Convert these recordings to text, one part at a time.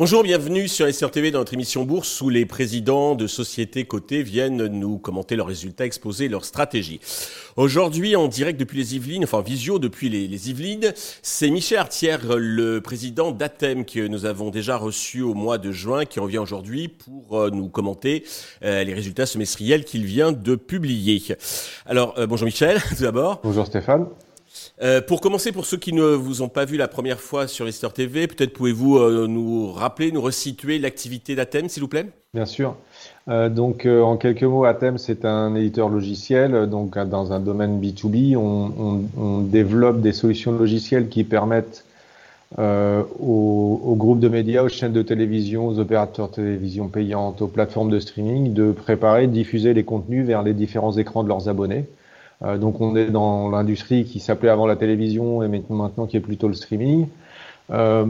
Bonjour, bienvenue sur SRTV dans notre émission Bourse où les présidents de sociétés cotées viennent nous commenter leurs résultats, exposer leurs stratégies. Aujourd'hui, en direct depuis les Yvelines, enfin visio depuis les, Yvelines, c'est Michel Artière, le président d'Athème que nous avons déjà reçu au mois de juin, qui revient aujourd'hui pour euh, nous commenter euh, les résultats semestriels qu'il vient de publier. Alors, euh, bonjour Michel, tout d'abord. Bonjour Stéphane. Euh, pour commencer, pour ceux qui ne vous ont pas vu la première fois sur Esther TV, peut-être pouvez-vous euh, nous rappeler, nous resituer l'activité d'Athème, s'il vous plaît? Bien sûr. Euh, donc, en quelques mots, Athème, c'est un éditeur logiciel. Donc, dans un domaine B2B, on, développe des solutions logicielles qui permettent aux, aux, groupes de médias, aux chaînes de télévision, aux opérateurs de télévision payantes, aux plateformes de streaming, de préparer, de diffuser les contenus vers les différents écrans de leurs abonnés. Euh, donc on est dans l'industrie qui s'appelait avant la télévision et maintenant qui est plutôt le streaming. Euh,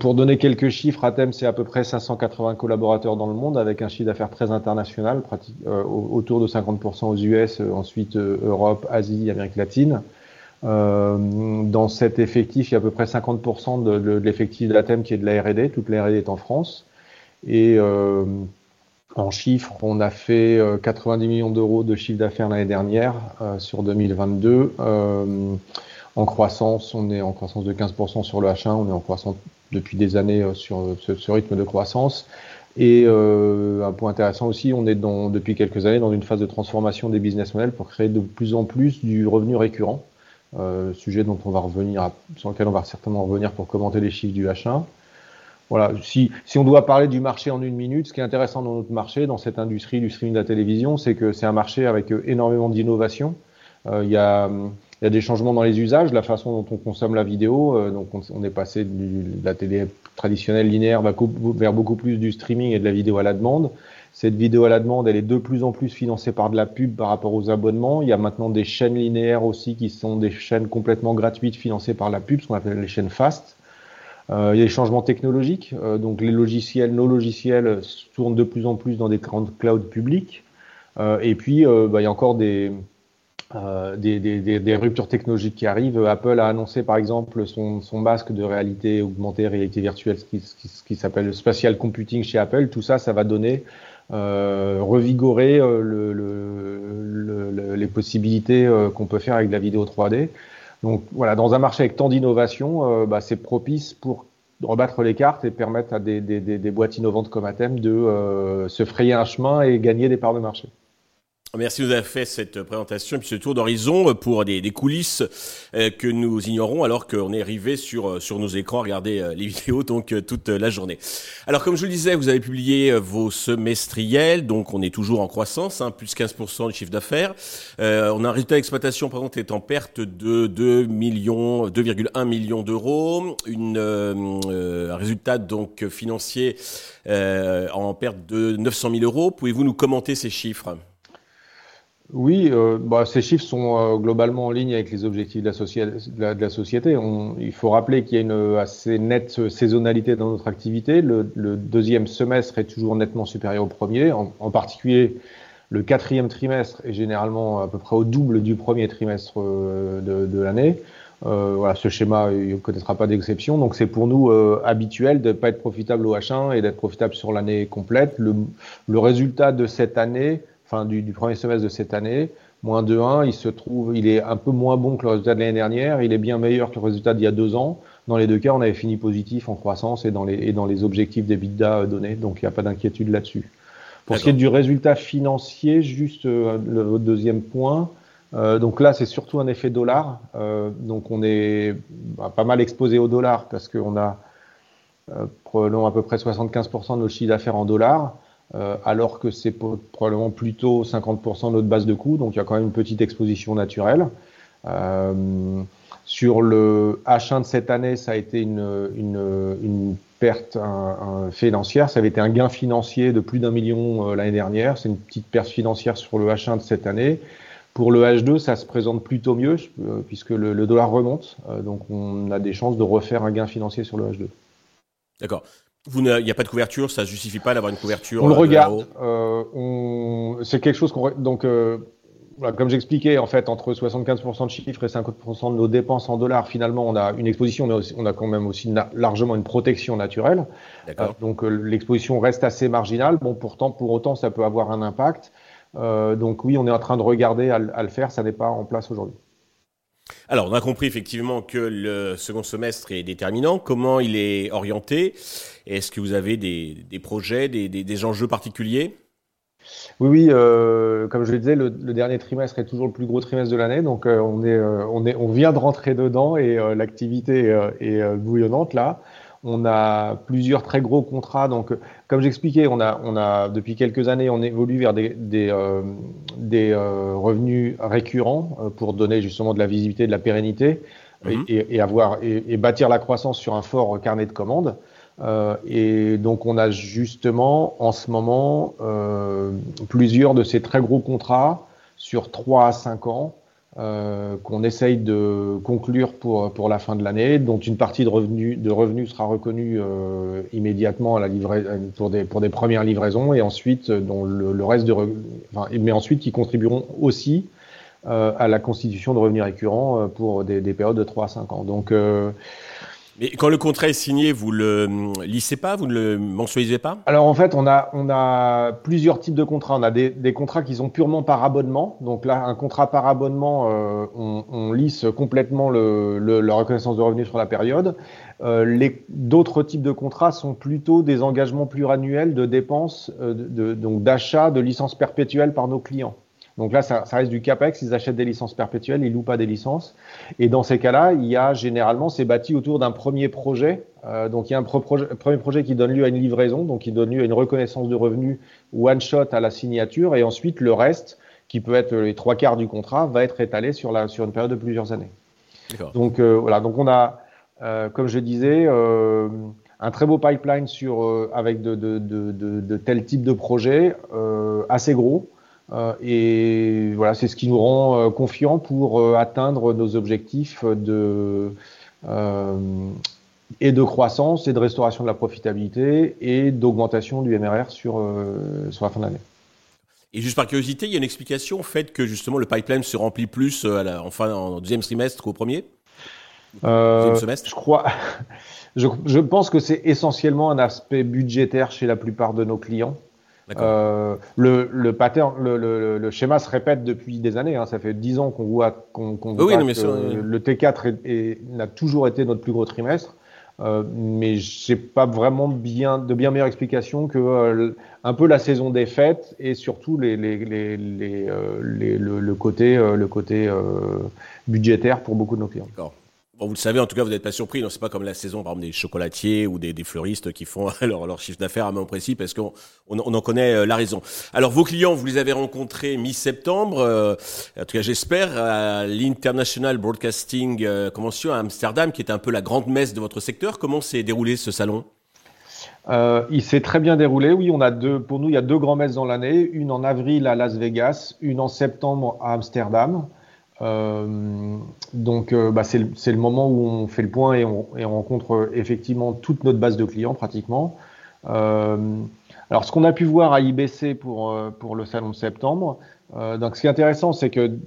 pour donner quelques chiffres, Atem, c'est à peu près 580 collaborateurs dans le monde avec un chiffre d'affaires très international, euh, autour de 50% aux US, ensuite Europe, Asie, Amérique latine. dans cet effectif, il y a à peu près 50% de, de, de l'effectif d'Atem qui est de la R&D. Toute la R&D est en France. Et en chiffres, on a fait 90 euh, millions d'euros de chiffre d'affaires l'année dernière euh, sur 2022. Euh, en croissance, on est en croissance de 15% sur le H1, on est en croissance depuis des années sur ce, rythme de croissance. Et un point intéressant aussi, on est dans, depuis quelques années dans une phase de transformation des business models pour créer de plus en plus du revenu récurrent, sujet dont on va revenir, sur lequel on va certainement revenir pour commenter les chiffres du H1. Voilà, si, si on doit parler du marché en une minute, ce qui est intéressant dans notre marché, dans cette industrie du streaming de la télévision, c'est que c'est un marché avec euh, énormément d'innovation. Euh, il y, a, y, a, des changements dans les usages, la façon dont on consomme la vidéo. Euh, donc on, est passé de la télé traditionnelle linéaire vers beaucoup plus du streaming et de la vidéo à la demande. Cette vidéo à la demande, elle est de plus en plus financée par de la pub par rapport aux abonnements. Il y a maintenant des chaînes linéaires aussi qui sont des chaînes complètement gratuites financées par la pub, ce qu'on appelle les chaînes fast. Euh, il y a des changements technologiques, euh, donc les logiciels, nos logiciels tournent de plus en plus dans des grandes clouds publics. Euh, et puis, bah, il y a encore des, des, des, des, ruptures technologiques qui arrivent. Apple a annoncé par exemple son, son masque de réalité augmentée, réalité virtuelle, ce qui, qui, s'appelle le spatial computing chez Apple. Tout ça, ça va donner, euh, revigorer le, le, les possibilités qu'on peut faire avec la vidéo 3D. Donc voilà, dans un marché avec tant d'innovation, euh, bah, c'est propice pour rebattre les cartes et permettre à des, boîtes innovantes comme Athème de euh, se frayer un chemin et gagner des parts de marché. Merci de nous avoir fait cette présentation et puis ce tour d'horizon pour des, des coulisses euh, que nous ignorons alors qu'on est arrivé sur euh, sur nos écrans à regarder euh, les vidéos donc toute la journée. Alors comme je le disais, vous avez publié vos semestriels, donc on est toujours en croissance, hein, plus 15% de chiffre d'affaires. on a un résultat d'exploitation par est en perte de 2 millions, 2,1 millions d'euros, une un résultat donc financier en perte de 900 000 euros. Pouvez-vous nous commenter ces chiffres? Oui, euh, bah, ces chiffres sont euh, globalement en ligne avec les objectifs de la, société. Il faut rappeler qu'il y a une assez nette saisonnalité dans notre activité. Le, deuxième semestre est toujours nettement supérieur au premier. En, particulier, le quatrième trimestre est généralement à peu près au double du premier trimestre euh, de, de l'année. Euh, voilà, ce schéma ne connaîtra pas d'exception. Donc c'est pour nous euh, habituel de ne pas être profitable au H1 et d'être profitable sur l'année complète. Le résultat de cette année fin du, premier semestre de cette année, moins 2,1, il se trouve, il est un peu moins bon que le résultat de l'année dernière, il est bien meilleur que le résultat d'il y a deux ans. Dans les deux cas, on avait fini positif en croissance et dans les, et dans les objectifs des bidas donnés, donc il n'y a pas d'inquiétude là-dessus. Pour ce qui est du résultat financier, juste euh, le, deuxième point, euh, donc là, c'est surtout un effet dollar. Euh, donc on est bah, pas mal exposé au dollar parce qu'on a euh, probablement à peu près 75% de nos chiffres d'affaires en dollars. Euh, alors que c'est probablement plutôt 50% de notre base de coûts, donc il y a quand même une petite exposition naturelle. Euh, sur le H1 de cette année, ça a été une, une, une perte financière, ça avait été un gain financier de plus d'un million euh, l'année dernière, c'est une petite perte financière sur le H1 de cette année. Pour le H2, ça se présente plutôt mieux puisque le, le dollar remonte, donc on a des chances de refaire un gain financier sur le H2. D'accord. Il n'y a pas de couverture, ça ne justifie pas d'avoir une couverture. On le regarde. C'est quelque chose qu'on. Donc, comme j'expliquais, en fait, entre 75% de chiffres et 50% de nos dépenses en dollars, finalement, on a une exposition, mais on a quand même aussi largement une protection naturelle. Euh, donc l'exposition reste assez marginale. Bon, pourtant, pour autant, ça peut avoir un impact. Euh, donc oui, on est en train de regarder à, le faire. Ça n'est pas en place aujourd'hui. Alors, on a compris effectivement que le second semestre est déterminant. Comment il est orienté? Est-ce que vous avez des, projets, des enjeux particuliers? Oui, oui, euh, comme je le disais, le, dernier trimestre est toujours le plus gros trimestre de l'année, donc euh, euh, on vient de rentrer dedans et l'activité est bouillonnante là. On a plusieurs très gros contrats, donc comme j'expliquais, on a, on a depuis quelques années, on évolue vers des, des, des revenus récurrents pour donner justement de la visibilité, de la pérennité mhm. et, et, avoir et, et, bâtir la croissance sur un fort carnet de commandes. Euh, et donc on a justement en ce moment euh, plusieurs de ces très gros contrats sur 3 à 5 ans euh, qu'on essaye de conclure pour, pour la fin de l'année, dont une partie de revenus, de revenus sera reconnue euh, immédiatement à la livra pour, des, pour des premières livraisons et ensuite dont le, le reste de enfin, mais ensuite qui contribueront aussi euh, à la constitution de revenus récurrents pour des, des, périodes de 3 à 5 ans. Donc mais quand le contrat est signé, vous le lissez pas, vous ne le mensualisez pas? Alors en fait, on a, on a plusieurs types de contrats. On a des, des contrats qui sont purement par abonnement. Donc là, un contrat par abonnement, euh, on, on, lisse complètement le, le, la reconnaissance de revenus sur la période. Euh, D'autres types de contrats sont plutôt des engagements pluriannuels de dépenses, euh, de, donc d'achat de licences perpétuelles par nos clients. Donc là, ça, ça, reste du CAPEX, ils achètent des licences perpétuelles, ils louent pas des licences. Et dans ces cas-là, il y a généralement, c'est bâti autour d'un premier projet. Euh, donc il y a un premier projet qui donne lieu à une livraison, donc qui donne lieu à une reconnaissance de revenus one shot à la signature, et ensuite le reste, qui peut être les trois quarts du contrat, va être étalé sur, la, sur une période de plusieurs années. Donc euh, voilà, donc on a, euh, comme je disais, un très beau pipeline sur, avec de, de, de, de, tel type de projet, assez gros. Euh, et voilà, c'est ce qui nous rend euh, confiants pour euh, atteindre nos objectifs de et de croissance et de restauration de la profitabilité et d'augmentation du MRR sur, sur la fin d'année. Et juste par curiosité, il y a une explication au fait que justement le pipeline se remplit plus à la, enfin, en deuxième trimestre qu'au premier? Euh, semestre? Je crois. Je, je pense que c'est essentiellement un aspect budgétaire chez la plupart de nos clients. Euh, le, le, pattern, le, le, le, schéma se répète depuis des années. Hein. Ça fait dix ans qu'on voit qu'on qu voit que le T4 n'a toujours été notre plus gros trimestre. Euh, mais j'ai pas vraiment bien de bien meilleure explication que euh, un peu la saison des fêtes et surtout les, les, les, les euh, le, côté le côté budgétaire pour beaucoup de nos clients vous le savez, en tout cas, vous n'êtes pas surpris. C'est pas comme la saison, par exemple, des chocolatiers ou des, fleuristes qui font leur, leur chiffre d'affaires à moment précis parce qu'on on, on, en connaît euh, la raison. Alors, vos clients, vous les avez rencontrés mi-septembre, euh, en tout cas, j'espère, à l'International Broadcasting euh, Convention à Amsterdam, qui est un peu la grande messe de votre secteur. Comment s'est déroulé ce salon? Il s'est très bien déroulé. Oui, on a deux. Pour nous, il y a deux grands messes dans l'année. Une en avril à Las Vegas, une en septembre à Amsterdam. Euh, donc, euh, bah, c'est le, moment où on fait le point et on, et on, rencontre effectivement toute notre base de clients pratiquement. Euh, alors, ce qu'on a pu voir à IBC pour, euh, pour le salon de septembre, euh, donc ce qui est intéressant, c'est que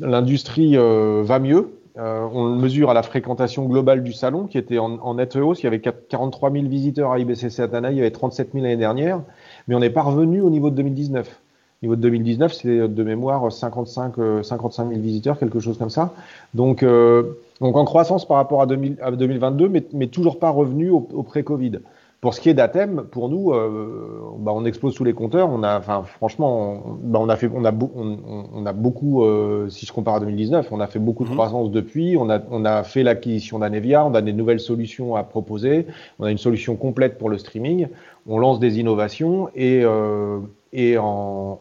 l'industrie va mieux. on le mesure à la fréquentation globale du salon qui était en, en nette hausse. Il y avait 43 000 visiteurs à IBC cette année, il y avait 37 000 l'année dernière, mais on n'est pas revenu au niveau de 2019 niveau de 2019, c'est de mémoire 55, 55 000 visiteurs, quelque chose comme ça. Donc, euh, donc en croissance par rapport à, 2022, mais, mais, toujours pas revenu au, pré-Covid. Pour ce qui est d'Athème, pour nous, euh, bah on explose tous les compteurs. On a, enfin, franchement, on, bah on a fait, on a, on, on a beaucoup, euh, si je compare à 2019, on a fait beaucoup de mhm. croissance depuis. On a, on a fait l'acquisition d'Anevia, on a des nouvelles solutions à proposer. On a une solution complète pour le streaming. On lance des innovations et euh, et en,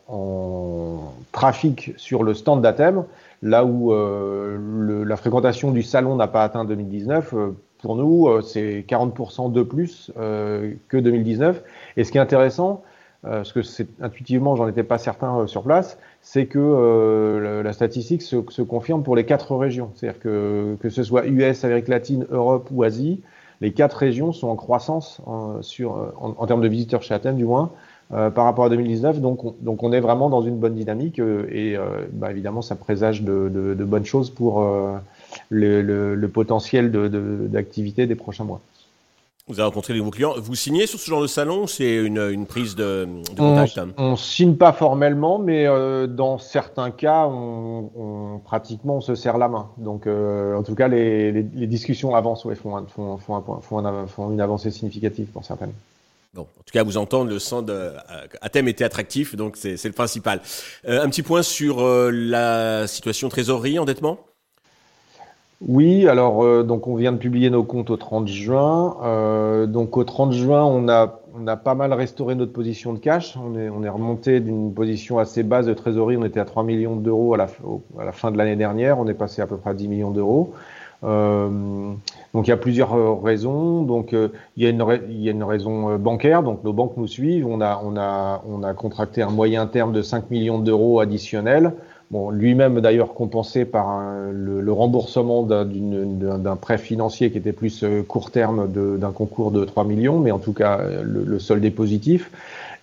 trafic sur le stand d'Athème, là où euh, la fréquentation du salon n'a pas atteint 2019, euh, pour nous, euh, c'est 40% de plus que 2019. Et ce qui est intéressant, parce que c'est intuitivement, j'en étais pas certain sur place, c'est que la statistique se, confirme pour les quatre régions. C'est-à-dire que que ce soit US, Amérique latine, Europe ou Asie, les quatre régions sont en croissance sur, en, termes de visiteurs chez Athènes du moins. Par rapport à 2019. Donc on, donc on est vraiment dans une bonne dynamique et bah, évidemment ça présage de, de, de bonnes choses pour le, le, le, potentiel d'activité des prochains mois. Vous avez rencontré des nouveaux clients. Vous signez sur ce genre de salon C'est une, une, prise de, de contact On ne signe pas formellement, mais euh, dans certains cas, on, on, pratiquement on se serre la main. Donc, euh, en tout cas, les, les, les discussions avancent, ouais, font, font, font, font, font, une avancée significative pour certaines. Bon, en tout cas, vous entendre le de euh, Athème était attractif, donc c'est le principal. Euh, un petit point sur euh, la situation trésorerie, endettement? Oui, alors euh, donc on vient de publier nos comptes au 30 juin. Euh, donc au 30 juin, on a, on a pas mal restauré notre position de cash. On est, on est remonté d'une position assez basse de trésorerie. On était à 3 millions d'euros à la, à la fin de l'année dernière. On est passé à peu près à 10 millions d'euros. Euh, donc il y a plusieurs euh, raisons. Donc euh, il, y a une, il y a une raison bancaire. Donc nos banques nous suivent. On a, on a, on a contracté un moyen terme de 5 millions d'euros additionnels. Bon, lui-même d'ailleurs compensé par le, remboursement d'un prêt financier qui était plus euh, court terme d'un concours de 3 millions, mais en tout cas le, le solde est positif.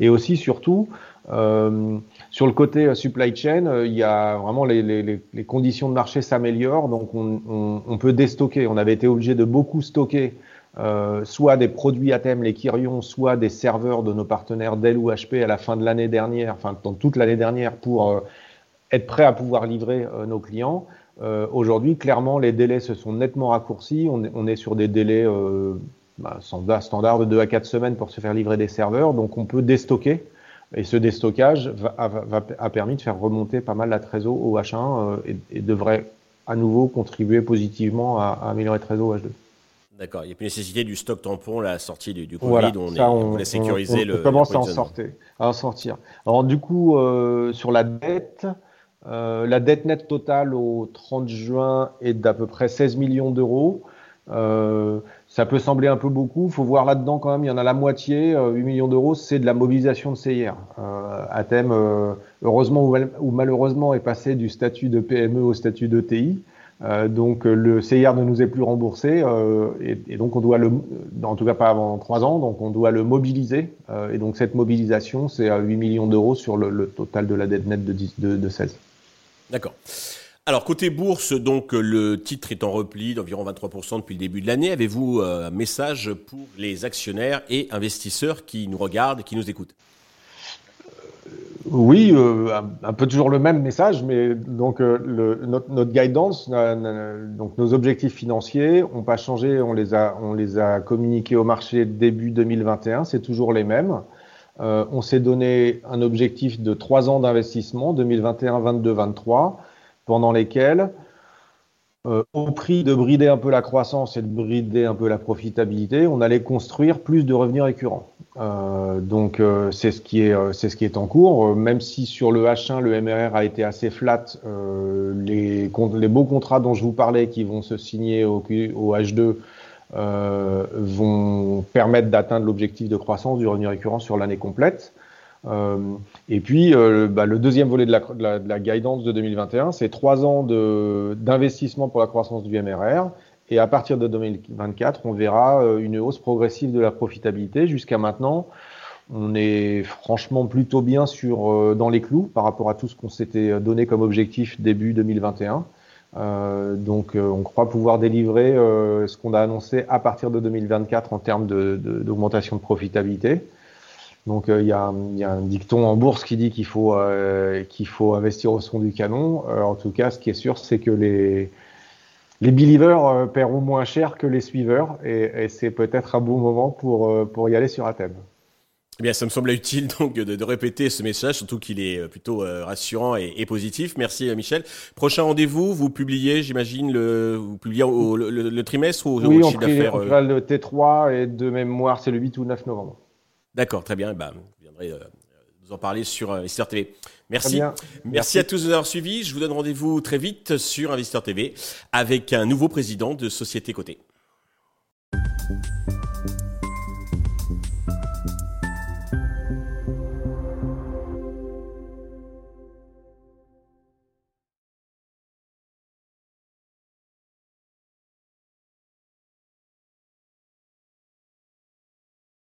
Et aussi surtout euh, sur le côté euh, supply chain, il y a vraiment les, les, les conditions de marché s'améliorent, donc on, on, on, peut déstocker. On avait été obligé de beaucoup stocker. Euh, soit des produits à thème, les Kyrion, soit des serveurs de nos partenaires Dell ou HP à la fin de l'année dernière, enfin dans toute l'année dernière, pour être prêt à pouvoir livrer euh, nos clients. Euh, aujourd'hui, clairement, les délais se sont nettement raccourcis. On est, on est sur des délais euh, bah, standards de 2 à 4 semaines pour se faire livrer des serveurs. Donc, on peut déstocker. Et ce déstockage va, va, a permis de faire remonter pas mal la trésor au H1 euh, et, et, devrait à nouveau contribuer positivement à, à améliorer la trésor au H2. D'accord. Il n'y a plus nécessité du stock tampon, la sortie du, du Covid. Voilà, on, ça, on, on, a sécurisé on, le. On commence à en, sortir, à en sortir. Alors, du coup, euh, sur la dette, euh, la dette nette totale au 30 juin est d'à peu près 16 millions d'euros. Euh, ça peut sembler un peu beaucoup. Il faut voir là-dedans quand même, il y en a la moitié, euh, 8 millions d'euros, c'est de la mobilisation de CIR. Euh, euh, heureusement ou, mal, ou, malheureusement, est passé du statut de PME au statut de TI. Euh, donc le CIR ne nous est plus remboursé et, donc on doit le, en tout cas pas avant trois ans, donc on doit le mobiliser. et donc cette mobilisation, c'est à 8 millions d'euros sur le, total de la dette nette de, 10, de, de 16. D'accord. Alors côté bourse, donc le titre est en repli d'environ 23% depuis le début de l'année. Avez-vous euh, un message pour les actionnaires et investisseurs qui nous regardent et qui nous écoutent? Oui, euh, un peu toujours le même message, mais donc euh, notre, guidance, euh, donc nos objectifs financiers n'ont pas changé. On les a, on les a communiqués au marché début 2021. C'est toujours les mêmes. Euh, on s'est donné un objectif de trois ans d'investissement, 2021, 22, 23, pendant lesquels, euh, au prix de brider un peu la croissance et de brider un peu la profitabilité, on allait construire plus de revenus récurrents. Euh, donc c'est ce qui est en cours. même si sur le H1 le MRR a été assez flat, les, beaux contrats dont je vous parlais qui vont se signer au H2 euh, vont permettre d'atteindre l'objectif de croissance du revenu récurrent sur l'année complète. Euh, et puis, euh, bah, le deuxième volet de la, de la, de la guidance de 2021, c'est trois ans d'investissement pour la croissance du MRR. Et à partir de 2024, on verra euh, une hausse progressive de la profitabilité. Jusqu'à maintenant, on est franchement plutôt bien sur, dans les clous par rapport à tout ce qu'on s'était donné comme objectif début 2021. Euh, donc, euh, on croit pouvoir délivrer euh, ce qu'on a annoncé à partir de 2024 en termes d'augmentation de, de, de, profitabilité. Donc, il y, a, y, a un dicton en bourse qui dit qu'il faut, qu'il faut investir au son du canon. en tout cas, ce qui est sûr, c'est que les, les believers paieront moins cher que les suiveurs et, et c'est peut-être un bon moment pour, pour y aller sur Athènes. Eh bien, ça me semblait utile donc de, de répéter ce message, surtout qu'il est euh, plutôt euh, rassurant et, et, positif. Merci euh, Michel. Prochain rendez-vous, vous publiez, j'imagine, le, vous publiez au, le, le, le, trimestre ou oui, au chiffre d'affaires euh... le T3 et de mémoire, c'est le 8 ou 9 novembre. D'accord, très bien. Ben, je viendrai vous en parler sur Investor TV. Merci. Merci. Merci à tous de nous avoir suivis. Je vous donne rendez-vous très vite sur Investor TV avec un nouveau président de Société Côté.